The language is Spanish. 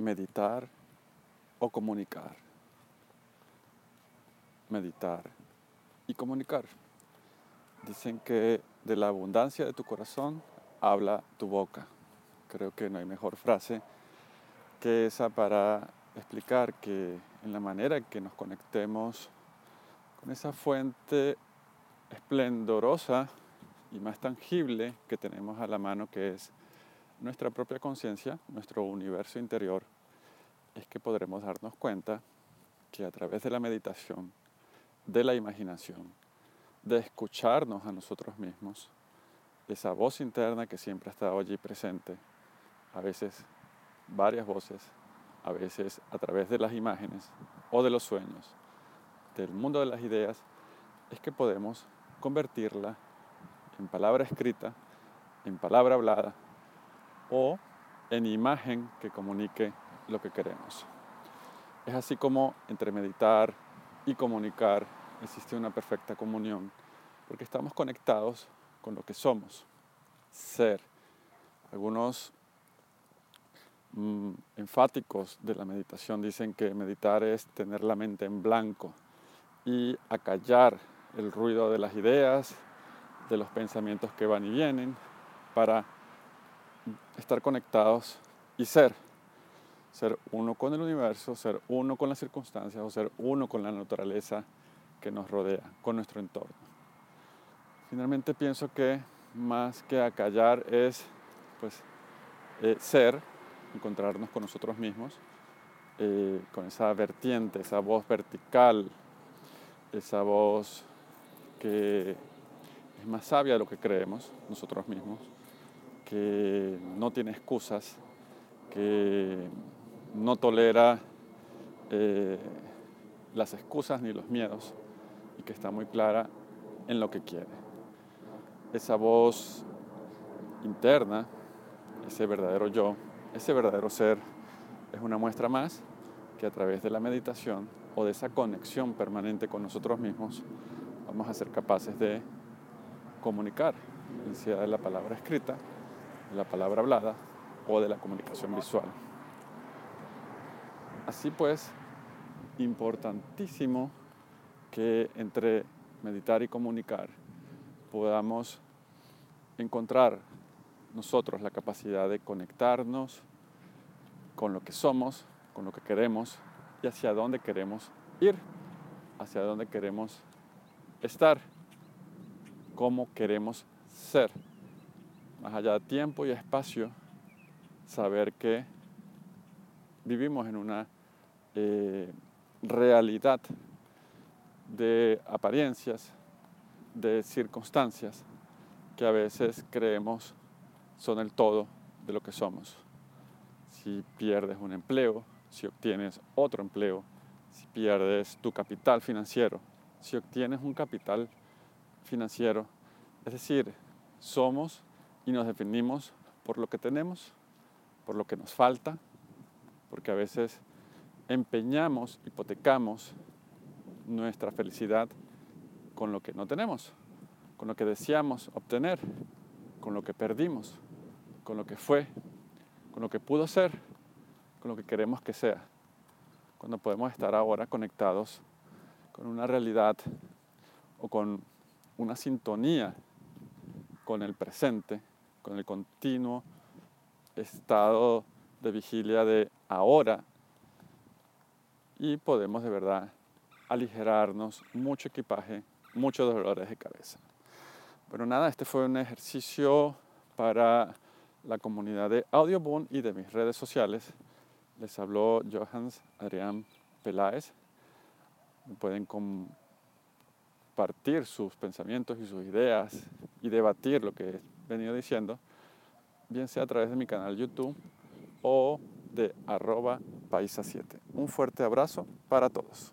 meditar o comunicar. Meditar y comunicar. Dicen que de la abundancia de tu corazón habla tu boca. Creo que no hay mejor frase que esa para explicar que en la manera en que nos conectemos con esa fuente esplendorosa y más tangible que tenemos a la mano que es nuestra propia conciencia, nuestro universo interior, es que podremos darnos cuenta que a través de la meditación, de la imaginación, de escucharnos a nosotros mismos, esa voz interna que siempre ha estado allí presente, a veces varias voces, a veces a través de las imágenes o de los sueños, del mundo de las ideas, es que podemos convertirla en palabra escrita, en palabra hablada, o en imagen que comunique lo que queremos. Es así como entre meditar y comunicar existe una perfecta comunión, porque estamos conectados con lo que somos, ser. Algunos mm, enfáticos de la meditación dicen que meditar es tener la mente en blanco y acallar el ruido de las ideas, de los pensamientos que van y vienen, para estar conectados y ser. Ser uno con el universo, ser uno con las circunstancias o ser uno con la naturaleza que nos rodea, con nuestro entorno. Finalmente pienso que más que acallar es pues eh, ser, encontrarnos con nosotros mismos, eh, con esa vertiente, esa voz vertical, esa voz que es más sabia de lo que creemos nosotros mismos, que no tiene excusas, que no tolera eh, las excusas ni los miedos y que está muy clara en lo que quiere. Esa voz interna, ese verdadero yo, ese verdadero ser, es una muestra más que a través de la meditación o de esa conexión permanente con nosotros mismos vamos a ser capaces de comunicar, sea de la palabra escrita de la palabra hablada o de la comunicación visual. Así pues, importantísimo que entre meditar y comunicar podamos encontrar nosotros la capacidad de conectarnos con lo que somos, con lo que queremos y hacia dónde queremos ir, hacia dónde queremos estar, cómo queremos ser más allá de tiempo y espacio, saber que vivimos en una eh, realidad de apariencias, de circunstancias que a veces creemos son el todo de lo que somos. Si pierdes un empleo, si obtienes otro empleo, si pierdes tu capital financiero, si obtienes un capital financiero, es decir, somos y nos definimos por lo que tenemos, por lo que nos falta, porque a veces empeñamos, hipotecamos nuestra felicidad con lo que no tenemos, con lo que deseamos obtener, con lo que perdimos, con lo que fue, con lo que pudo ser, con lo que queremos que sea, cuando podemos estar ahora conectados con una realidad o con una sintonía con el presente con el continuo estado de vigilia de ahora y podemos de verdad aligerarnos mucho equipaje, muchos dolores de cabeza. Pero nada, este fue un ejercicio para la comunidad de Audioboom y de mis redes sociales. Les habló Johans Adrián Peláez. Pueden compartir sus pensamientos y sus ideas y debatir lo que venido diciendo, bien sea a través de mi canal YouTube o de arroba paisa 7. Un fuerte abrazo para todos.